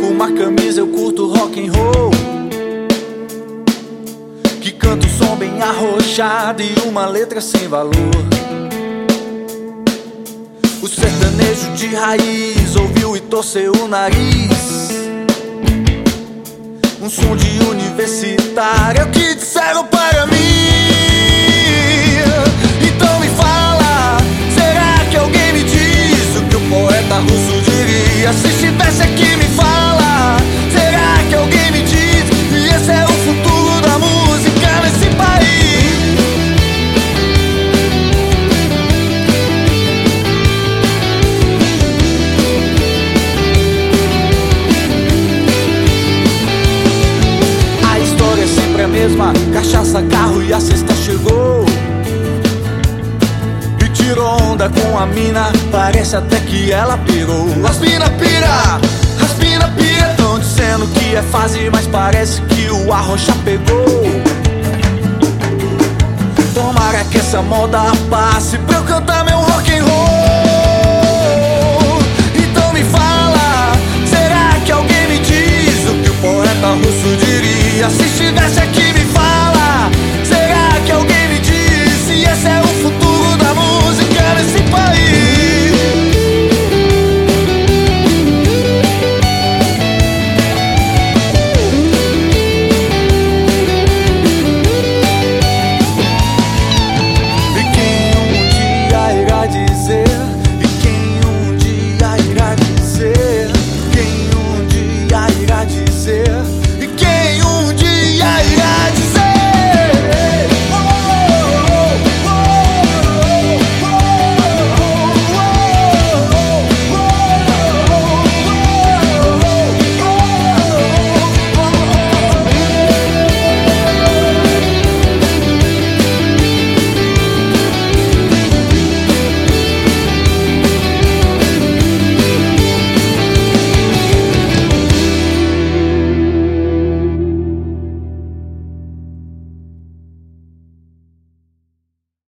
Com uma camisa, eu curto rock and roll. Que canta um som bem arrochado e uma letra sem valor. O sertanejo de raiz ouviu e torceu o nariz. Um som de universitário é que disseram pra mesma: cachaça, carro e a cesta chegou. E tirou onda com a mina, parece até que ela pirou. As mina pira, as mina pira. Tão dizendo que é fase, mas parece que o arrocha pegou. Tomara que essa moda passe pra eu cantar meu rock and roll. exist.